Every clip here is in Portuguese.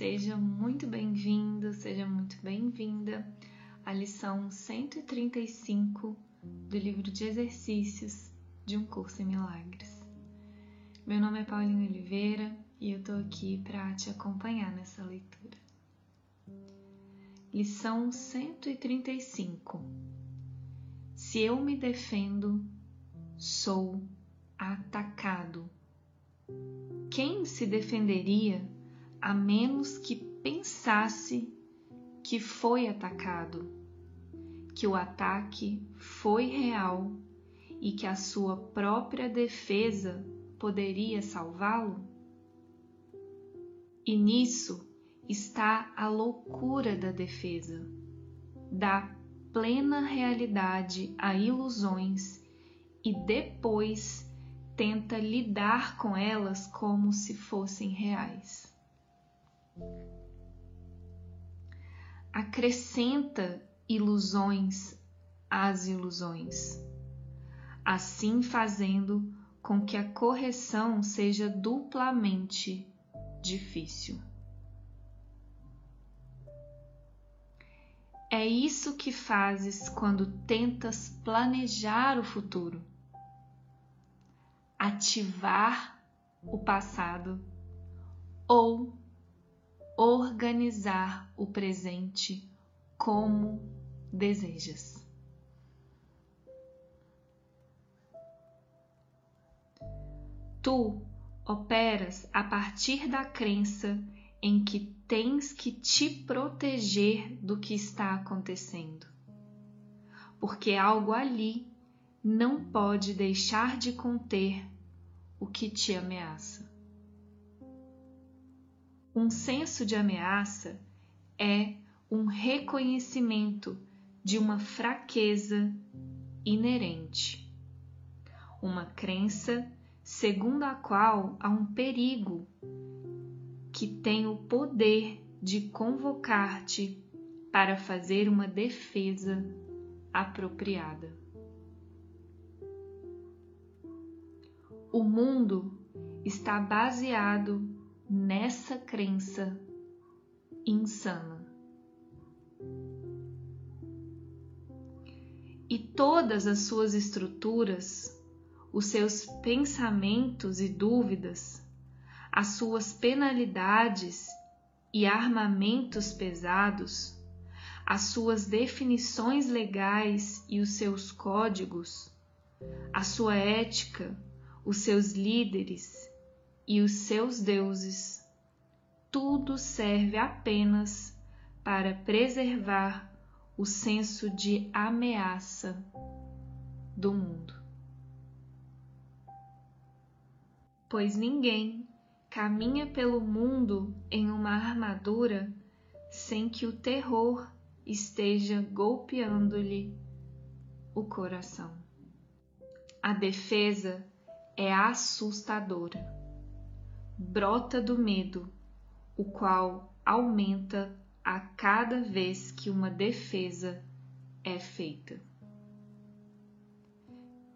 Seja muito bem-vindo, seja muito bem-vinda à lição 135 do livro de exercícios de um curso em milagres. Meu nome é Paulinho Oliveira e eu tô aqui para te acompanhar nessa leitura. Lição 135. Se eu me defendo, sou atacado. Quem se defenderia a menos que pensasse que foi atacado, que o ataque foi real e que a sua própria defesa poderia salvá-lo? E nisso está a loucura da defesa, da plena realidade a ilusões e depois tenta lidar com elas como se fossem reais. Acrescenta ilusões às ilusões, assim fazendo com que a correção seja duplamente difícil. É isso que fazes quando tentas planejar o futuro, ativar o passado ou organizar o presente como desejas. Tu operas a partir da crença em que tens que te proteger do que está acontecendo, porque algo ali não pode deixar de conter o que te ameaça. Um senso de ameaça é um reconhecimento de uma fraqueza inerente, uma crença segundo a qual há um perigo que tem o poder de convocar-te para fazer uma defesa apropriada. O mundo está baseado nessa crença insana. E todas as suas estruturas, os seus pensamentos e dúvidas, as suas penalidades e armamentos pesados, as suas definições legais e os seus códigos, a sua ética, os seus líderes e os seus deuses, tudo serve apenas para preservar o senso de ameaça do mundo. Pois ninguém caminha pelo mundo em uma armadura sem que o terror esteja golpeando-lhe o coração. A defesa é assustadora brota do medo, o qual aumenta a cada vez que uma defesa é feita.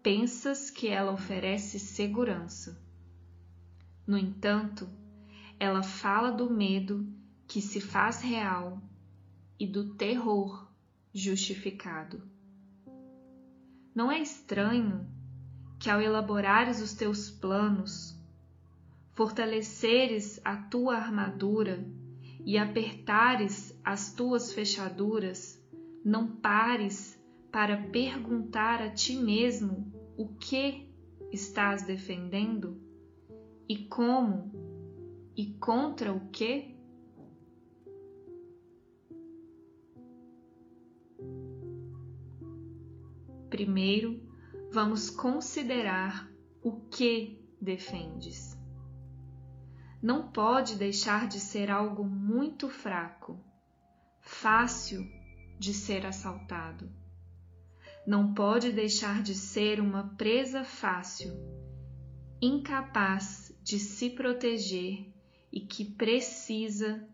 Pensas que ela oferece segurança. No entanto, ela fala do medo que se faz real e do terror justificado. Não é estranho que, ao elaborares os teus planos, fortaleceres a tua armadura e apertares as tuas fechaduras, não pares para perguntar a ti mesmo o que estás defendendo? E como? E contra o que? Primeiro, vamos considerar o que defendes não pode deixar de ser algo muito fraco, fácil de ser assaltado. Não pode deixar de ser uma presa fácil, incapaz de se proteger e que precisa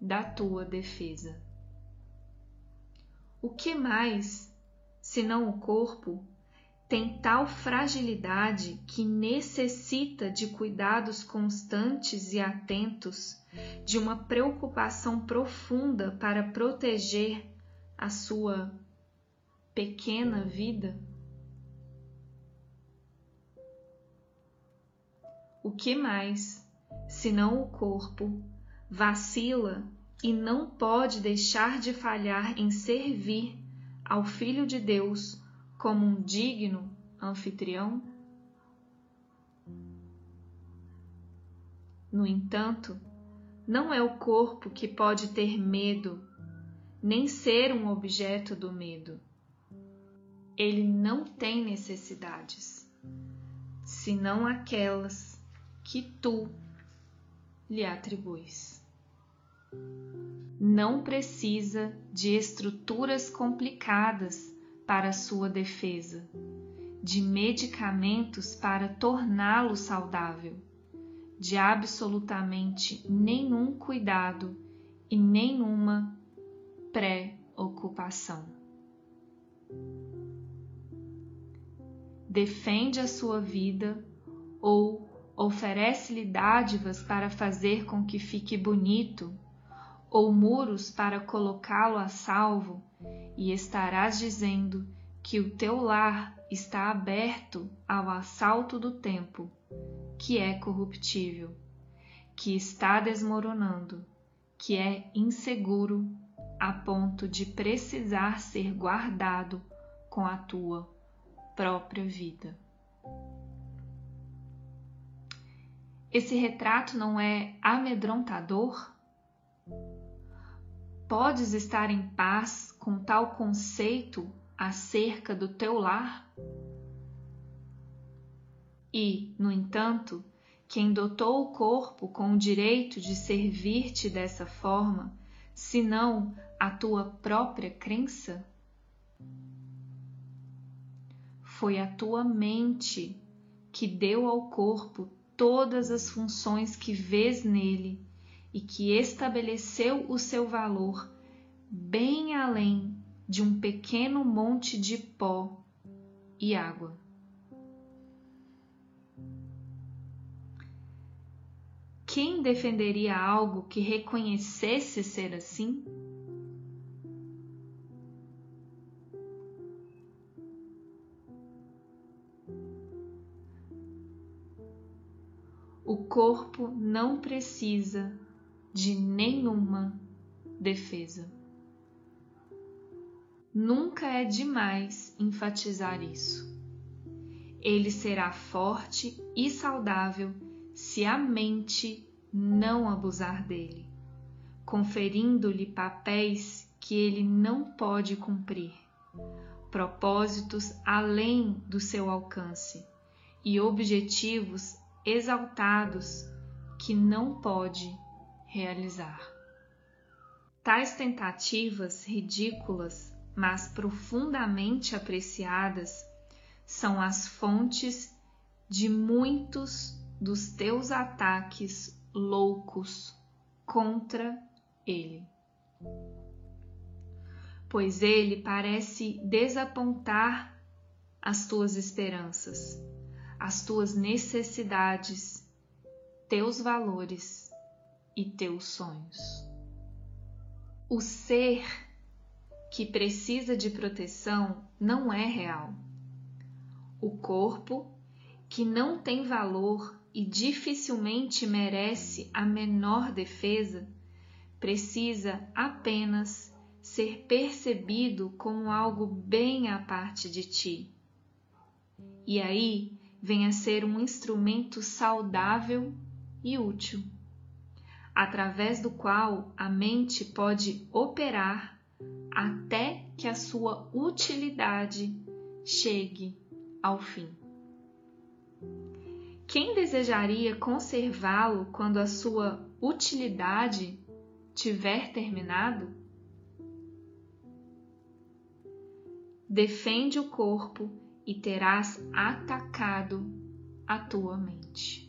da tua defesa. O que mais, senão o corpo, tem tal fragilidade que necessita de cuidados constantes e atentos, de uma preocupação profunda para proteger a sua pequena vida? O que mais, senão o corpo, vacila e não pode deixar de falhar em servir ao Filho de Deus como um digno anfitrião? No entanto, não é o corpo que pode ter medo, nem ser um objeto do medo. Ele não tem necessidades, senão aquelas que tu lhe atribuis. Não precisa de estruturas complicadas para sua defesa, de medicamentos para torná-lo saudável, de absolutamente nenhum cuidado e nenhuma preocupação. Defende a sua vida ou oferece-lhe dádivas para fazer com que fique bonito, ou muros para colocá-lo a salvo, e estarás dizendo que o teu lar está aberto ao assalto do tempo, que é corruptível, que está desmoronando, que é inseguro a ponto de precisar ser guardado com a tua própria vida. Esse retrato não é amedrontador? Podes estar em paz com tal conceito acerca do teu lar? E, no entanto, quem dotou o corpo com o direito de servir-te dessa forma, senão a tua própria crença? Foi a tua mente que deu ao corpo todas as funções que vês nele e que estabeleceu o seu valor bem além de um pequeno monte de pó e água. Quem defenderia algo que reconhecesse ser assim? O corpo não precisa de nenhuma defesa. Nunca é demais enfatizar isso. Ele será forte e saudável se a mente não abusar dele, conferindo-lhe papéis que ele não pode cumprir, propósitos além do seu alcance e objetivos exaltados que não pode realizar. Tais tentativas ridículas, mas profundamente apreciadas, são as fontes de muitos dos teus ataques loucos contra ele. Pois ele parece desapontar as tuas esperanças as tuas necessidades, teus valores e teus sonhos. O ser que precisa de proteção não é real. O corpo, que não tem valor e dificilmente merece a menor defesa, precisa apenas ser percebido como algo bem à parte de ti. E aí venha a ser um instrumento saudável e útil, através do qual a mente pode operar até que a sua utilidade chegue ao fim. Quem desejaria conservá-lo quando a sua utilidade tiver terminado? Defende o corpo e terás atacado a tua mente.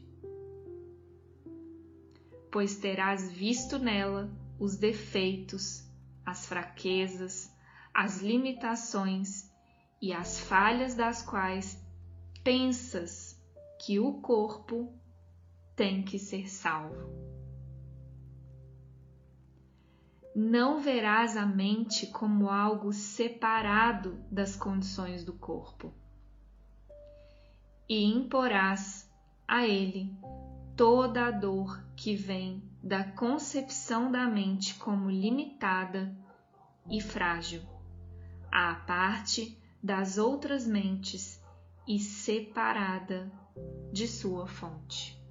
Pois terás visto nela os defeitos, as fraquezas, as limitações e as falhas das quais pensas que o corpo tem que ser salvo. Não verás a mente como algo separado das condições do corpo, e imporás a ele toda a dor que vem da concepção da mente como limitada e frágil, à parte das outras mentes e separada de sua fonte.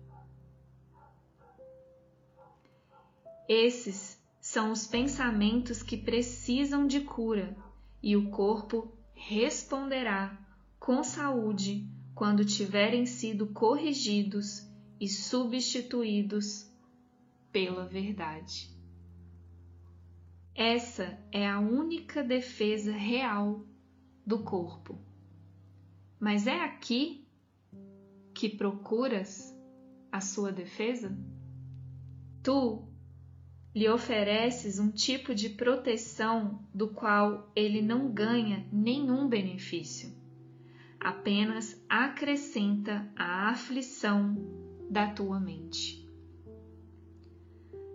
Esses são os pensamentos que precisam de cura e o corpo responderá com saúde quando tiverem sido corrigidos e substituídos pela verdade. Essa é a única defesa real do corpo. Mas é aqui que procuras a sua defesa? Tu lhe ofereces um tipo de proteção do qual ele não ganha nenhum benefício, apenas acrescenta a aflição da tua mente.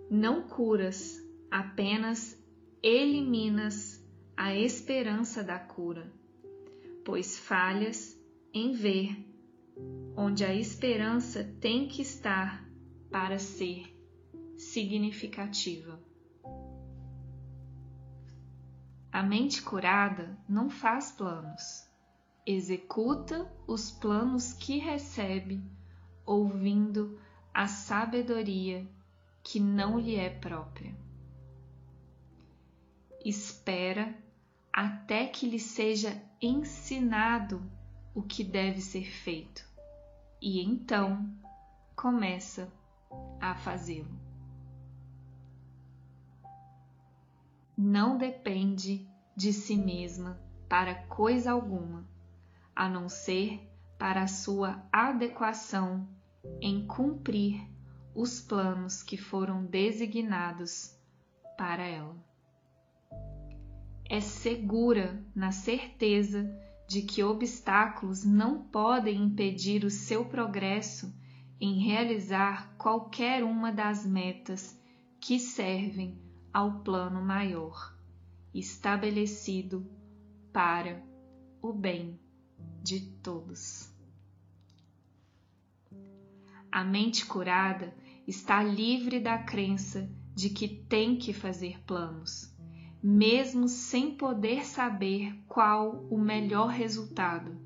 Não curas, apenas eliminas a esperança da cura, pois falhas em ver onde a esperança tem que estar para ser significativa. A mente curada não faz planos, executa os planos que recebe, ouvindo a sabedoria que não lhe é própria. Espera até que lhe seja ensinado o que deve ser feito e então começa a fazê-lo. não depende de si mesma para coisa alguma, a não ser para sua adequação em cumprir os planos que foram designados para ela. É segura na certeza de que obstáculos não podem impedir o seu progresso em realizar qualquer uma das metas que servem ao plano maior, estabelecido para o bem de todos. A mente curada está livre da crença de que tem que fazer planos, mesmo sem poder saber qual o melhor resultado,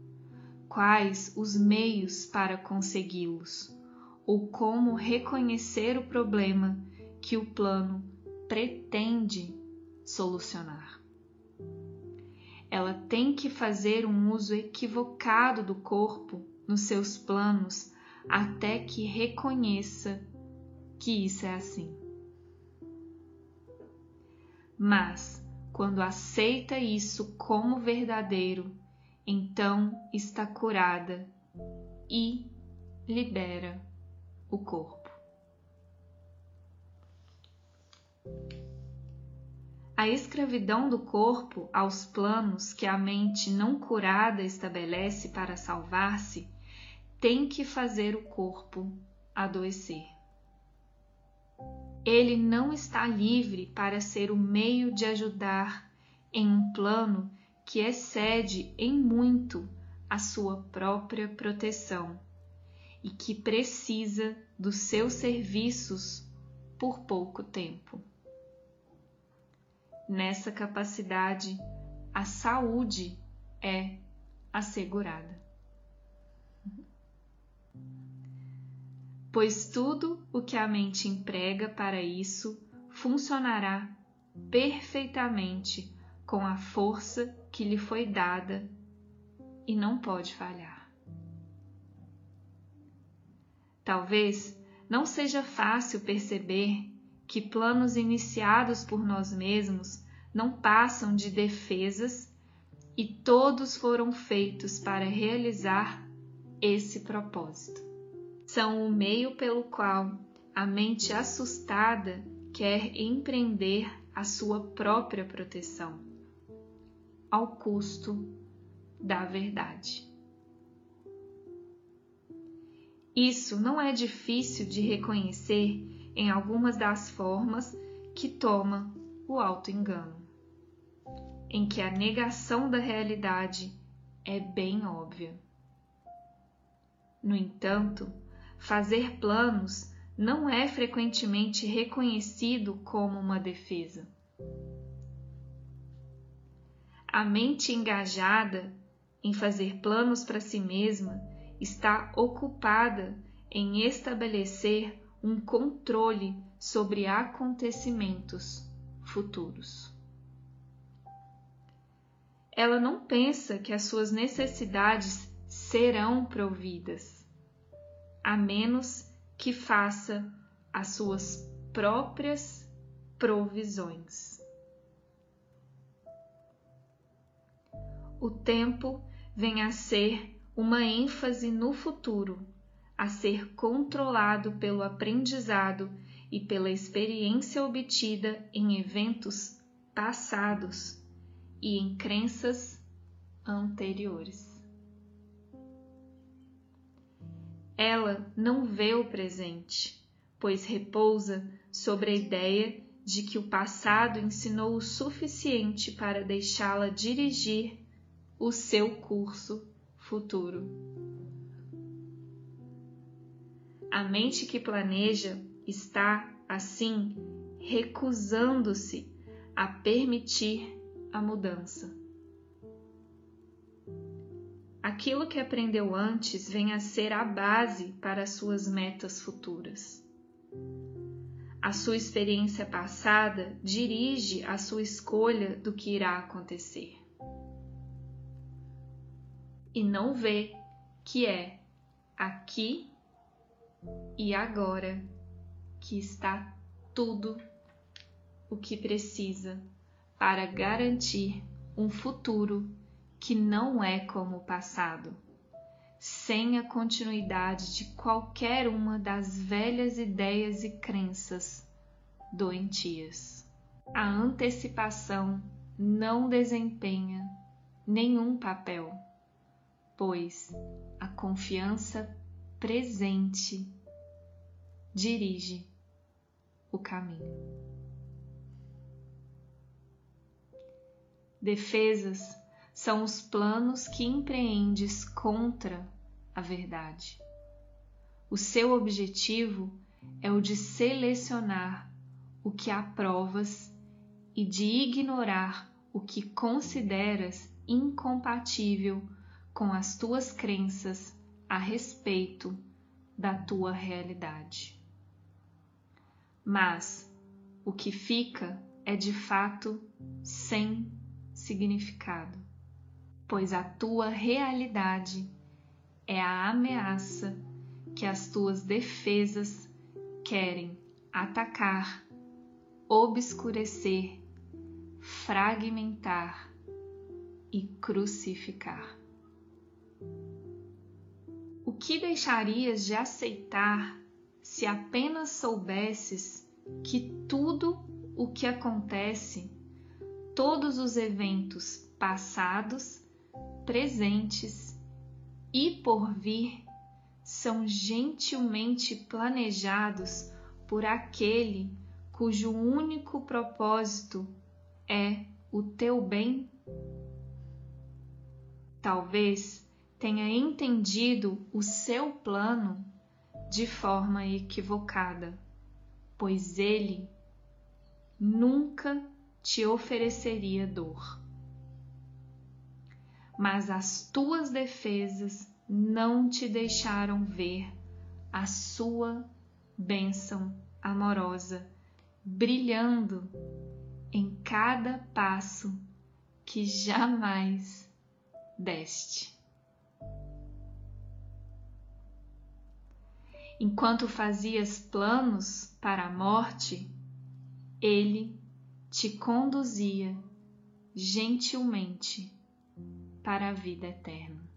quais os meios para consegui-los, ou como reconhecer o problema que o plano pretende solucionar. Ela tem que fazer um uso equivocado do corpo nos seus planos até que reconheça que isso é assim. Mas, quando aceita isso como verdadeiro, então está curada e libera o corpo. A escravidão do corpo aos planos que a mente não curada estabelece para salvar-se tem que fazer o corpo adoecer. Ele não está livre para ser o meio de ajudar em um plano que excede em muito a sua própria proteção e que precisa dos seus serviços por pouco tempo. Nessa capacidade, a saúde é assegurada. Pois tudo o que a mente emprega para isso funcionará perfeitamente com a força que lhe foi dada e não pode falhar. Talvez não seja fácil perceber que planos iniciados por nós mesmos não passam de defesas e todos foram feitos para realizar esse propósito. São o meio pelo qual a mente assustada quer empreender a sua própria proteção, ao custo da verdade. Isso não é difícil de reconhecer em algumas das formas que toma o auto-engano, em que a negação da realidade é bem óbvia. No entanto, fazer planos não é frequentemente reconhecido como uma defesa. A mente engajada em fazer planos para si mesma está ocupada em estabelecer um controle sobre acontecimentos futuros. Ela não pensa que as suas necessidades serão providas, a menos que faça as suas próprias provisões. O tempo vem a ser uma ênfase no futuro, a ser controlado pelo aprendizado e pela experiência obtida em eventos passados e em crenças anteriores. Ela não vê o presente, pois repousa sobre a ideia de que o passado ensinou o suficiente para deixá-la dirigir o seu curso futuro. A mente que planeja está, assim, recusando-se a permitir a mudança. Aquilo que aprendeu antes vem a ser a base para suas metas futuras. A sua experiência passada dirige a sua escolha do que irá acontecer. E não vê que é aqui e agora que está tudo o que precisa para garantir um futuro que não é como o passado, sem a continuidade de qualquer uma das velhas ideias e crenças doentias. A antecipação não desempenha nenhum papel, pois a confiança presente dirige o caminho. Defesas são os planos que empreendes contra a verdade. O seu objetivo é o de selecionar o que aprovas e de ignorar o que consideras incompatível com as tuas crenças a respeito da tua realidade. Mas o que fica é de fato sem significado pois a tua realidade é a ameaça que as tuas defesas querem atacar, obscurecer, fragmentar e crucificar. O que deixarias de aceitar se apenas soubesses que tudo o que acontece, todos os eventos passados presentes e por vir são gentilmente planejados por aquele cujo único propósito é o teu bem? Talvez tenha entendido o seu plano de forma equivocada, pois ele nunca te ofereceria dor mas as tuas defesas não te deixaram ver a sua bênção amorosa brilhando em cada passo que jamais deste. Enquanto fazias planos para a morte, ele te conduzia gentilmente para a vida eterna.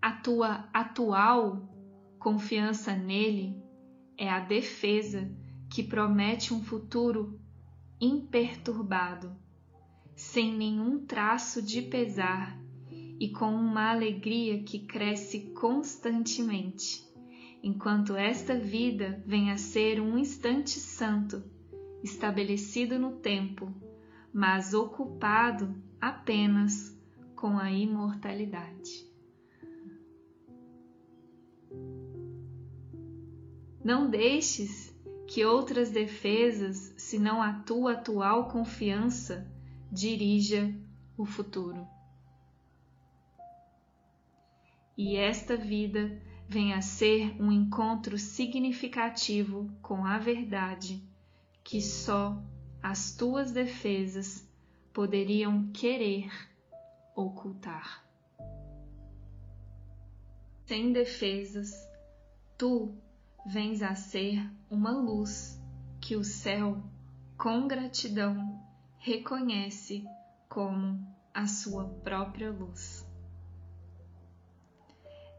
A tua atual confiança nele é a defesa que promete um futuro imperturbado, sem nenhum traço de pesar e com uma alegria que cresce constantemente, enquanto esta vida vem a ser um instante santo, estabelecido no tempo, mas ocupado apenas com a imortalidade. Não deixes que outras defesas, senão a tua atual confiança, dirija o futuro. E esta vida venha a ser um encontro significativo com a verdade que só as tuas defesas poderiam querer ocultar. Sem defesas, tu vens a ser uma luz que o céu, com gratidão, reconhece como a sua própria luz.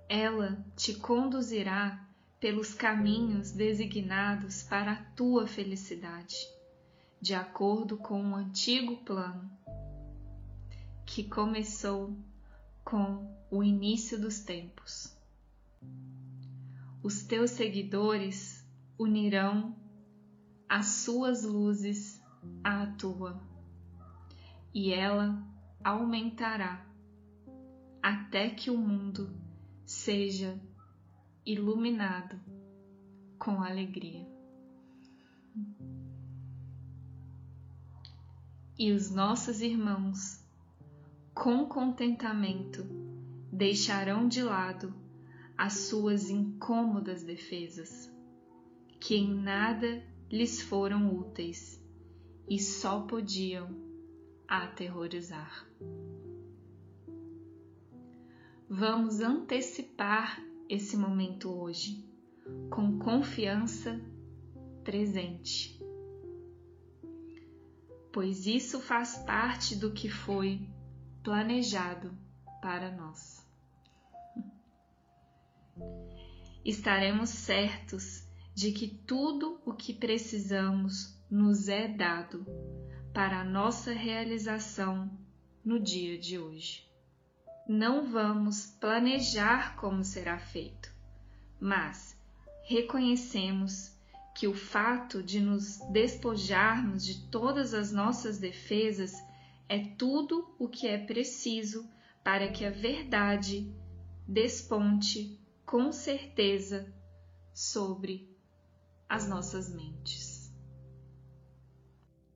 Ela te conduzirá pelos caminhos designados para a tua felicidade, de acordo com o um antigo plano que começou com o início dos tempos. Os teus seguidores unirão as suas luzes à tua, e ela aumentará até que o mundo seja iluminado com alegria. E os nossos irmãos, com contentamento, deixarão de lado as suas incômodas defesas, que em nada lhes foram úteis e só podiam aterrorizar. Vamos antecipar esse momento hoje com confiança presente, pois isso faz parte do que foi planejado para nós estaremos certos de que tudo o que precisamos nos é dado para a nossa realização no dia de hoje. Não vamos planejar como será feito, mas reconhecemos que o fato de nos despojarmos de todas as nossas defesas é tudo o que é preciso para que a verdade desponte com certeza sobre as nossas mentes.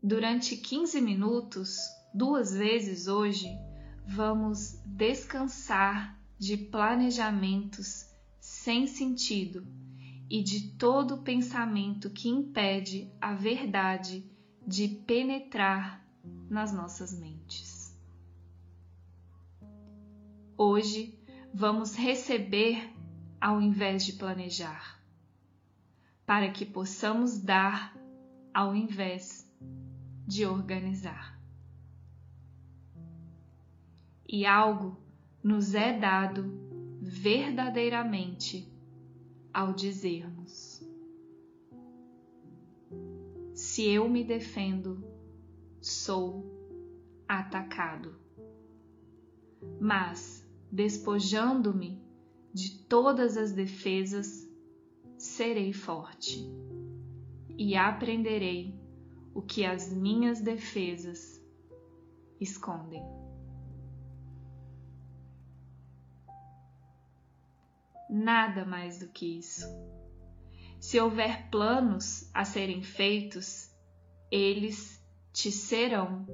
Durante 15 minutos, duas vezes hoje, vamos descansar de planejamentos sem sentido e de todo pensamento que impede a verdade de penetrar nas nossas mentes. Hoje vamos receber ao invés de planejar, para que possamos dar ao invés de organizar. E algo nos é dado verdadeiramente ao dizermos: Se eu me defendo, sou atacado. Mas, despojando-me de todas as defesas, serei forte e aprenderei o que as minhas defesas escondem. Nada mais do que isso. Se houver planos a serem feitos, eles te serão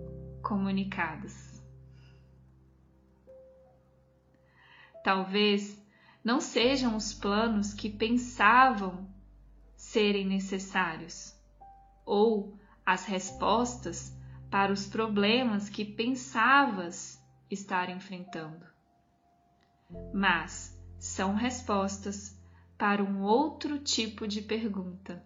comunicados. Talvez não sejam os planos que pensavam serem necessários, ou as respostas para os problemas que pensavas estar enfrentando. Mas são respostas para um outro tipo de pergunta,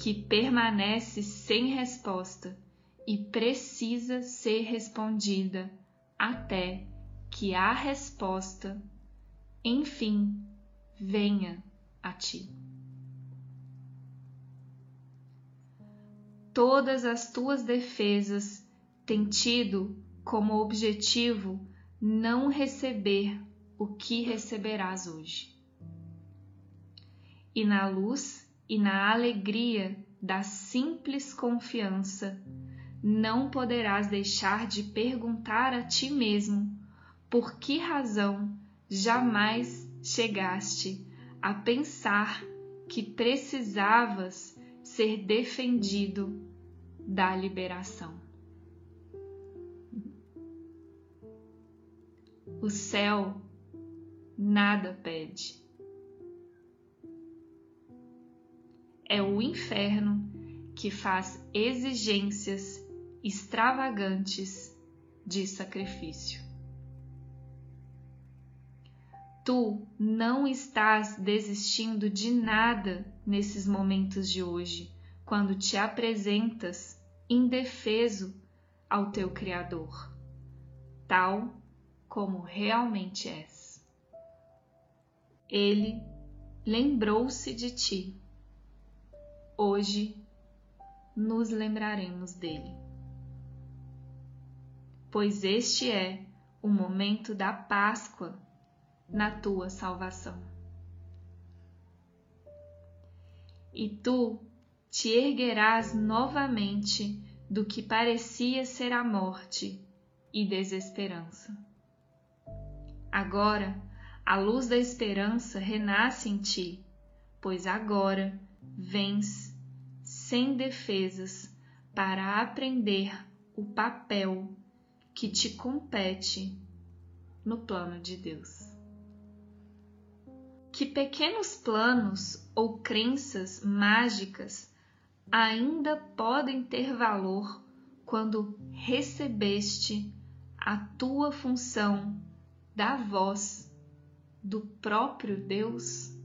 que permanece sem resposta e precisa ser respondida até que a resposta enfim, venha a ti. Todas as tuas defesas tem tido como objetivo não receber o que receberás hoje. E na luz e na alegria da simples confiança, não poderás deixar de perguntar a ti mesmo por que razão jamais chegaste a pensar que precisavas ser defendido da liberação. O céu nada pede. É o inferno que faz exigências extravagantes de sacrifício. Tu não estás desistindo de nada nesses momentos de hoje, quando te apresentas indefeso ao teu Criador, tal como realmente és. Ele lembrou-se de ti. Hoje nos lembraremos dele. Pois este é o momento da Páscoa na tua salvação. E tu te erguerás novamente do que parecia ser a morte e desesperança. Agora, a luz da esperança renasce em ti, pois agora vens sem defesas para aprender o papel que te compete no plano de Deus. Que pequenos planos ou crenças mágicas ainda podem ter valor quando recebeste a tua função da voz do próprio Deus?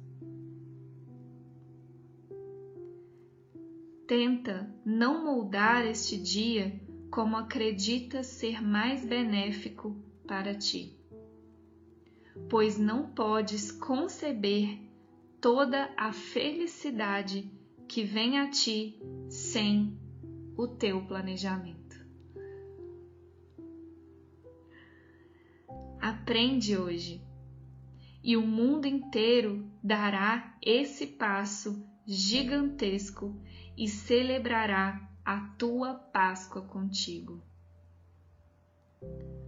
Tenta não moldar este dia como acredita ser mais benéfico para ti, pois não podes conceber toda a felicidade que vem a ti sem o teu planejamento. Aprende hoje e o mundo inteiro dará esse passo gigantesco e celebrará a tua Páscoa contigo.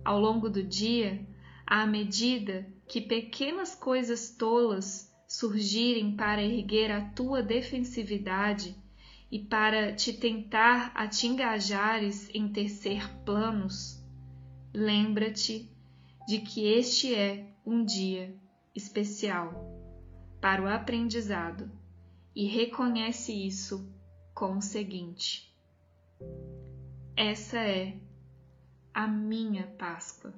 Ao longo do dia, à medida que pequenas coisas tolas surgirem para erguer a tua defensividade e para te tentar a te engajares em tecer planos, lembra-te de que este é um dia especial para o aprendizado e reconhece isso com o seguinte: essa é a minha Páscoa.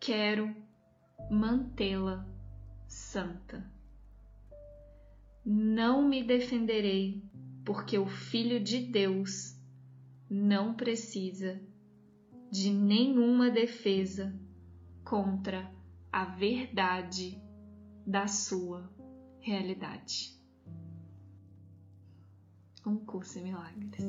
Quero mantê-la santa. Não me defenderei, porque o Filho de Deus não precisa de nenhuma defesa contra a verdade da sua realidade. Um curso em milagres.